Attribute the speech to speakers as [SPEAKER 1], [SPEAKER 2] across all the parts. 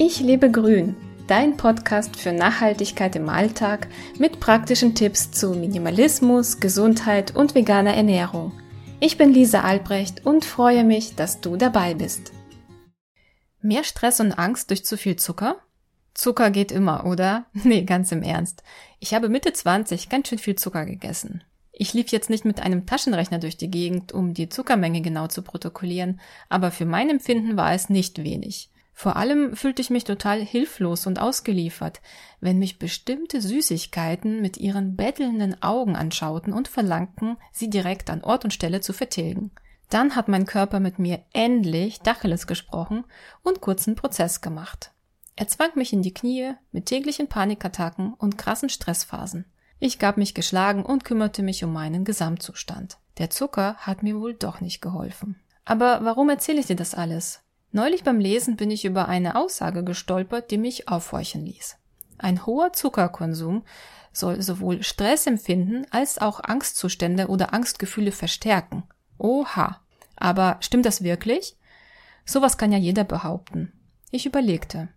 [SPEAKER 1] Ich lebe grün, dein Podcast für Nachhaltigkeit im Alltag mit praktischen Tipps zu Minimalismus, Gesundheit und veganer Ernährung. Ich bin Lisa Albrecht und freue mich, dass du dabei bist. Mehr Stress und Angst durch zu viel Zucker? Zucker geht immer, oder? Nee, ganz im Ernst. Ich habe Mitte 20 ganz schön viel Zucker gegessen. Ich lief jetzt nicht mit einem Taschenrechner durch die Gegend, um die Zuckermenge genau zu protokollieren, aber für mein Empfinden war es nicht wenig. Vor allem fühlte ich mich total hilflos und ausgeliefert, wenn mich bestimmte Süßigkeiten mit ihren bettelnden Augen anschauten und verlangten, sie direkt an Ort und Stelle zu vertilgen. Dann hat mein Körper mit mir endlich Dacheles gesprochen und kurzen Prozess gemacht. Er zwang mich in die Knie mit täglichen Panikattacken und krassen Stressphasen. Ich gab mich geschlagen und kümmerte mich um meinen Gesamtzustand. Der Zucker hat mir wohl doch nicht geholfen. Aber warum erzähle ich dir das alles? Neulich beim Lesen bin ich über eine Aussage gestolpert, die mich aufhorchen ließ. Ein hoher Zuckerkonsum soll sowohl Stressempfinden als auch Angstzustände oder Angstgefühle verstärken. Oha. Aber stimmt das wirklich? Sowas kann ja jeder behaupten. Ich überlegte.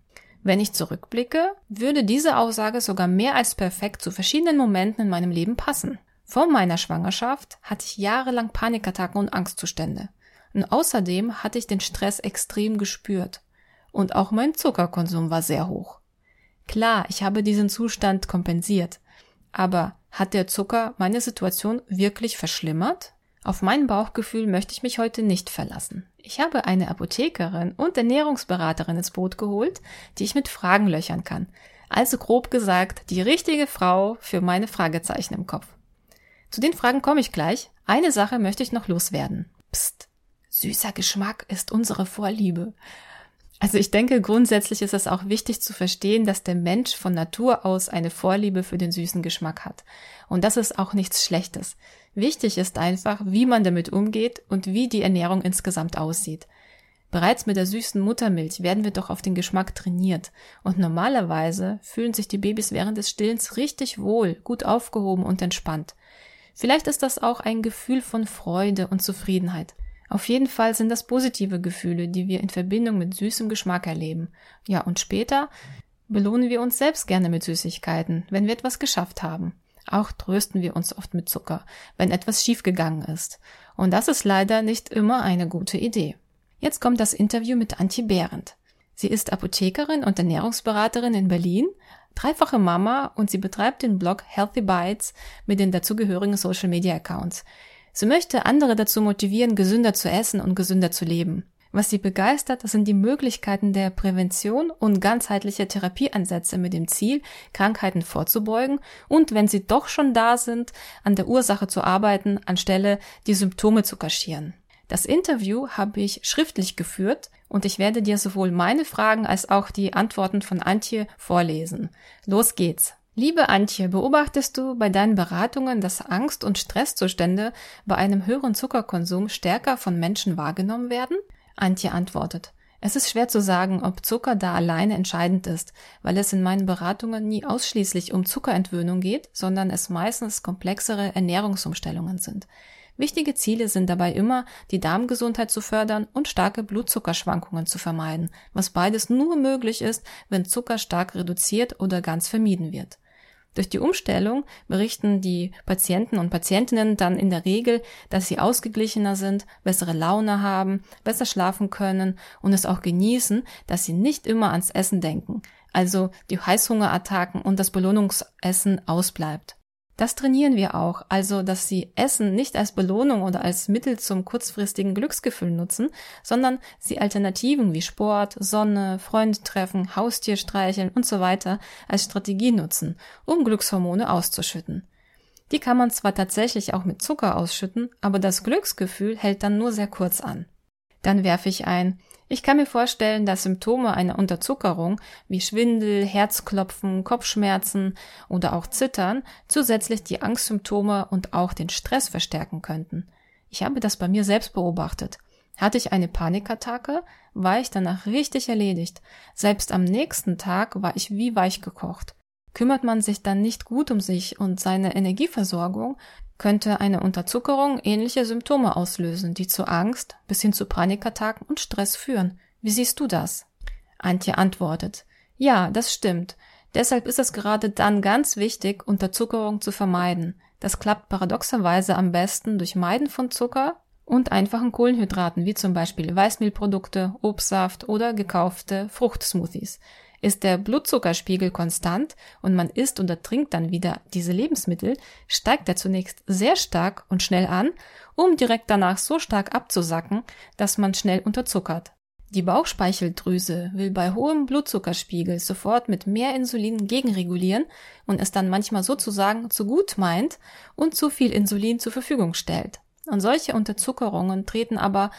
[SPEAKER 1] Wenn ich zurückblicke, würde diese Aussage sogar mehr als perfekt zu verschiedenen Momenten in meinem Leben passen. Vor meiner Schwangerschaft hatte ich jahrelang Panikattacken und Angstzustände. Und außerdem hatte ich den Stress extrem gespürt. Und auch mein Zuckerkonsum war sehr hoch. Klar, ich habe diesen Zustand kompensiert. Aber hat der Zucker meine Situation wirklich verschlimmert? Auf mein Bauchgefühl möchte ich mich heute nicht verlassen. Ich habe eine Apothekerin und Ernährungsberaterin ins Boot geholt, die ich mit Fragen löchern kann. Also grob gesagt, die richtige Frau für meine Fragezeichen im Kopf. Zu den Fragen komme ich gleich. Eine Sache möchte ich noch loswerden. Psst. Süßer Geschmack ist unsere Vorliebe. Also ich denke, grundsätzlich ist es auch wichtig zu verstehen, dass der Mensch von Natur aus eine Vorliebe für den süßen Geschmack hat. Und das ist auch nichts Schlechtes. Wichtig ist einfach, wie man damit umgeht und wie die Ernährung insgesamt aussieht. Bereits mit der süßen Muttermilch werden wir doch auf den Geschmack trainiert. Und normalerweise fühlen sich die Babys während des Stillens richtig wohl, gut aufgehoben und entspannt. Vielleicht ist das auch ein Gefühl von Freude und Zufriedenheit. Auf jeden Fall sind das positive Gefühle, die wir in Verbindung mit süßem Geschmack erleben. Ja, und später belohnen wir uns selbst gerne mit Süßigkeiten, wenn wir etwas geschafft haben. Auch trösten wir uns oft mit Zucker, wenn etwas schiefgegangen ist. Und das ist leider nicht immer eine gute Idee. Jetzt kommt das Interview mit Antje Behrendt. Sie ist Apothekerin und Ernährungsberaterin in Berlin, dreifache Mama und sie betreibt den Blog Healthy Bites mit den dazugehörigen Social Media Accounts. Sie möchte andere dazu motivieren, gesünder zu essen und gesünder zu leben. Was sie begeistert, das sind die Möglichkeiten der Prävention und ganzheitliche Therapieansätze mit dem Ziel, Krankheiten vorzubeugen und, wenn sie doch schon da sind, an der Ursache zu arbeiten, anstelle die Symptome zu kaschieren. Das Interview habe ich schriftlich geführt und ich werde dir sowohl meine Fragen als auch die Antworten von Antje vorlesen. Los geht's! Liebe Antje, beobachtest du bei deinen Beratungen, dass Angst- und Stresszustände bei einem höheren Zuckerkonsum stärker von Menschen wahrgenommen werden? Antje antwortet, es ist schwer zu sagen, ob Zucker da alleine entscheidend ist, weil es in meinen Beratungen nie ausschließlich um Zuckerentwöhnung geht, sondern es meistens komplexere Ernährungsumstellungen sind. Wichtige Ziele sind dabei immer, die Darmgesundheit zu fördern und starke Blutzuckerschwankungen zu vermeiden, was beides nur möglich ist, wenn Zucker stark reduziert oder ganz vermieden wird. Durch die Umstellung berichten die Patienten und Patientinnen dann in der Regel, dass sie ausgeglichener sind, bessere Laune haben, besser schlafen können und es auch genießen, dass sie nicht immer ans Essen denken, also die Heißhungerattacken und das Belohnungsessen ausbleibt. Das trainieren wir auch, also dass sie Essen nicht als Belohnung oder als Mittel zum kurzfristigen Glücksgefühl nutzen, sondern sie Alternativen wie Sport, Sonne, Freunde treffen, Haustier streicheln und so weiter als Strategie nutzen, um Glückshormone auszuschütten. Die kann man zwar tatsächlich auch mit Zucker ausschütten, aber das Glücksgefühl hält dann nur sehr kurz an. Dann werfe ich ein, ich kann mir vorstellen, dass Symptome einer Unterzuckerung wie Schwindel, Herzklopfen, Kopfschmerzen oder auch Zittern zusätzlich die Angstsymptome und auch den Stress verstärken könnten. Ich habe das bei mir selbst beobachtet. Hatte ich eine Panikattacke, war ich danach richtig erledigt. Selbst am nächsten Tag war ich wie weich gekocht. Kümmert man sich dann nicht gut um sich und seine Energieversorgung, könnte eine Unterzuckerung ähnliche Symptome auslösen, die zu Angst bis hin zu Panikattacken und Stress führen. Wie siehst du das? Antje antwortet, ja, das stimmt. Deshalb ist es gerade dann ganz wichtig, Unterzuckerung zu vermeiden. Das klappt paradoxerweise am besten durch Meiden von Zucker und einfachen Kohlenhydraten, wie zum Beispiel Weißmehlprodukte, Obstsaft oder gekaufte Fruchtsmoothies. Ist der Blutzuckerspiegel konstant und man isst oder trinkt dann wieder diese Lebensmittel, steigt er zunächst sehr stark und schnell an, um direkt danach so stark abzusacken, dass man schnell unterzuckert. Die Bauchspeicheldrüse will bei hohem Blutzuckerspiegel sofort mit mehr Insulin gegenregulieren und es dann manchmal sozusagen zu gut meint und zu viel Insulin zur Verfügung stellt. Und solche Unterzuckerungen treten aber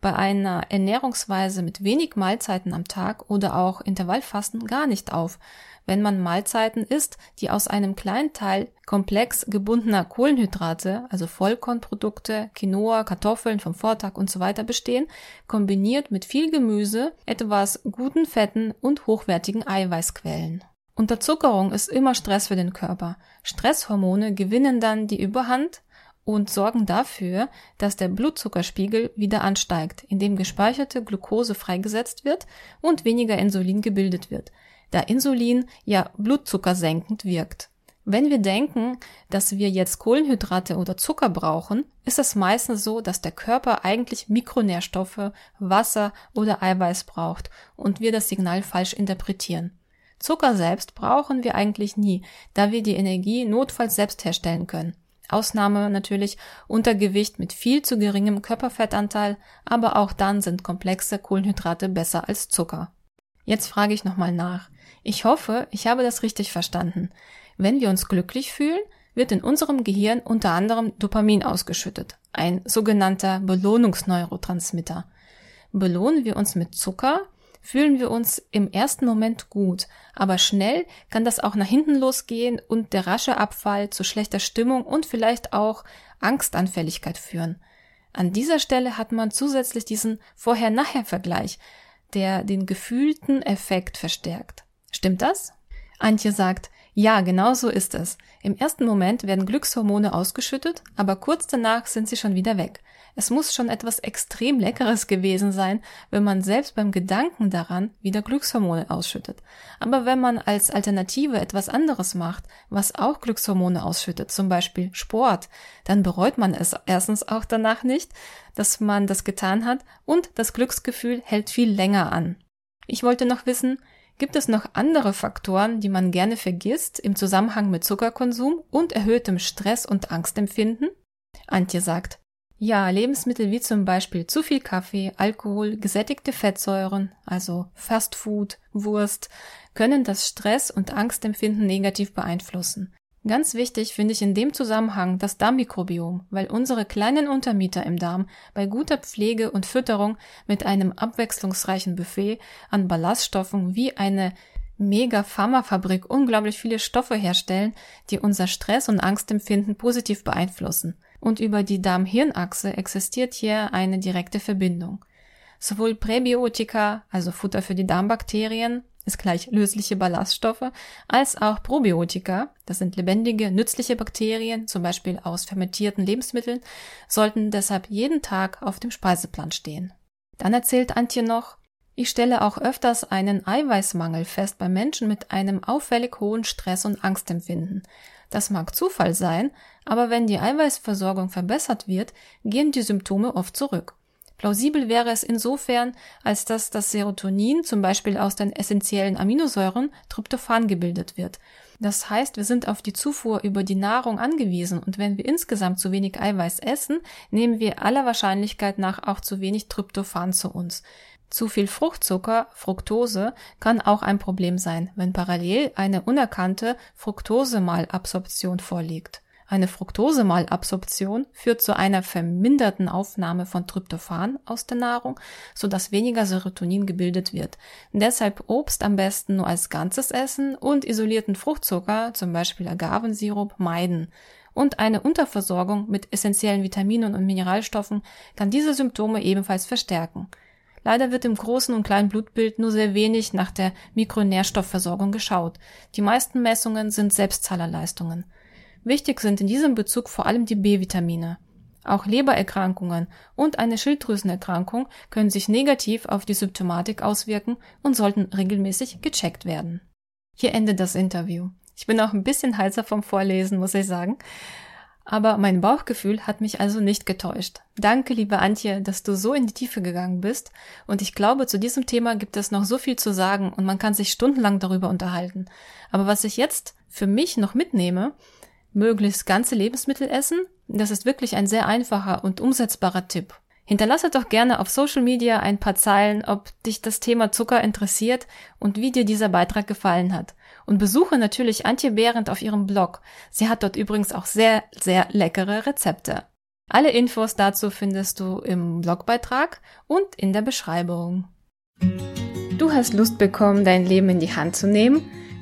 [SPEAKER 1] bei einer Ernährungsweise mit wenig Mahlzeiten am Tag oder auch Intervallfasten gar nicht auf, wenn man Mahlzeiten isst, die aus einem kleinen Teil komplex gebundener Kohlenhydrate, also Vollkornprodukte, Quinoa, Kartoffeln vom Vortag und so weiter bestehen, kombiniert mit viel Gemüse, etwas guten Fetten und hochwertigen Eiweißquellen. Unterzuckerung ist immer Stress für den Körper. Stresshormone gewinnen dann die Überhand und sorgen dafür, dass der Blutzuckerspiegel wieder ansteigt, indem gespeicherte Glucose freigesetzt wird und weniger Insulin gebildet wird, da Insulin ja blutzuckersenkend wirkt. Wenn wir denken, dass wir jetzt Kohlenhydrate oder Zucker brauchen, ist es meistens so, dass der Körper eigentlich Mikronährstoffe, Wasser oder Eiweiß braucht und wir das Signal falsch interpretieren. Zucker selbst brauchen wir eigentlich nie, da wir die Energie notfalls selbst herstellen können. Ausnahme natürlich Untergewicht mit viel zu geringem Körperfettanteil, aber auch dann sind komplexe Kohlenhydrate besser als Zucker. Jetzt frage ich nochmal nach. Ich hoffe, ich habe das richtig verstanden. Wenn wir uns glücklich fühlen, wird in unserem Gehirn unter anderem Dopamin ausgeschüttet, ein sogenannter Belohnungsneurotransmitter. Belohnen wir uns mit Zucker, fühlen wir uns im ersten Moment gut, aber schnell kann das auch nach hinten losgehen und der rasche Abfall zu schlechter Stimmung und vielleicht auch Angstanfälligkeit führen. An dieser Stelle hat man zusätzlich diesen Vorher-Nachher-Vergleich, der den gefühlten Effekt verstärkt. Stimmt das? Antje sagt, ja, genau so ist es. Im ersten Moment werden Glückshormone ausgeschüttet, aber kurz danach sind sie schon wieder weg. Es muss schon etwas extrem Leckeres gewesen sein, wenn man selbst beim Gedanken daran wieder Glückshormone ausschüttet. Aber wenn man als Alternative etwas anderes macht, was auch Glückshormone ausschüttet, zum Beispiel Sport, dann bereut man es erstens auch danach nicht, dass man das getan hat und das Glücksgefühl hält viel länger an. Ich wollte noch wissen, Gibt es noch andere Faktoren, die man gerne vergisst im Zusammenhang mit Zuckerkonsum und erhöhtem Stress und Angstempfinden? Antje sagt, ja, Lebensmittel wie zum Beispiel zu viel Kaffee, Alkohol, gesättigte Fettsäuren, also Fast Food, Wurst, können das Stress- und Angstempfinden negativ beeinflussen. Ganz wichtig finde ich in dem Zusammenhang das Darmmikrobiom, weil unsere kleinen Untermieter im Darm bei guter Pflege und Fütterung mit einem abwechslungsreichen Buffet an Ballaststoffen wie eine Mega-Pharmafabrik unglaublich viele Stoffe herstellen, die unser Stress- und Angstempfinden positiv beeinflussen und über die Darm-Hirn-Achse existiert hier eine direkte Verbindung. Sowohl Präbiotika, also Futter für die Darmbakterien, ist gleich lösliche Ballaststoffe, als auch Probiotika, das sind lebendige, nützliche Bakterien, zum Beispiel aus fermentierten Lebensmitteln, sollten deshalb jeden Tag auf dem Speiseplan stehen. Dann erzählt Antje noch, ich stelle auch öfters einen Eiweißmangel fest bei Menschen mit einem auffällig hohen Stress- und Angstempfinden. Das mag Zufall sein, aber wenn die Eiweißversorgung verbessert wird, gehen die Symptome oft zurück. Plausibel wäre es insofern, als dass das Serotonin zum Beispiel aus den essentiellen Aminosäuren Tryptophan gebildet wird. Das heißt, wir sind auf die Zufuhr über die Nahrung angewiesen und wenn wir insgesamt zu wenig Eiweiß essen, nehmen wir aller Wahrscheinlichkeit nach auch zu wenig Tryptophan zu uns. Zu viel Fruchtzucker, Fructose, kann auch ein Problem sein, wenn parallel eine unerkannte Fructosemalabsorption vorliegt. Eine Fructosemalabsorption führt zu einer verminderten Aufnahme von Tryptophan aus der Nahrung, sodass weniger Serotonin gebildet wird. Deshalb Obst am besten nur als Ganzes essen und isolierten Fruchtzucker, zum Beispiel Agavensirup, meiden. Und eine Unterversorgung mit essentiellen Vitaminen und Mineralstoffen kann diese Symptome ebenfalls verstärken. Leider wird im großen und kleinen Blutbild nur sehr wenig nach der Mikronährstoffversorgung geschaut. Die meisten Messungen sind Selbstzahlerleistungen. Wichtig sind in diesem Bezug vor allem die B-Vitamine. Auch Lebererkrankungen und eine Schilddrüsenerkrankung können sich negativ auf die Symptomatik auswirken und sollten regelmäßig gecheckt werden. Hier endet das Interview. Ich bin auch ein bisschen heißer vom Vorlesen, muss ich sagen. Aber mein Bauchgefühl hat mich also nicht getäuscht. Danke, liebe Antje, dass du so in die Tiefe gegangen bist. Und ich glaube, zu diesem Thema gibt es noch so viel zu sagen und man kann sich stundenlang darüber unterhalten. Aber was ich jetzt für mich noch mitnehme, möglichst ganze Lebensmittel essen, das ist wirklich ein sehr einfacher und umsetzbarer Tipp. Hinterlasse doch gerne auf Social Media ein paar Zeilen, ob dich das Thema Zucker interessiert und wie dir dieser Beitrag gefallen hat. Und besuche natürlich Antje Behrendt auf ihrem Blog. Sie hat dort übrigens auch sehr, sehr leckere Rezepte. Alle Infos dazu findest du im Blogbeitrag und in der Beschreibung. Du hast Lust bekommen, dein Leben in die Hand zu nehmen?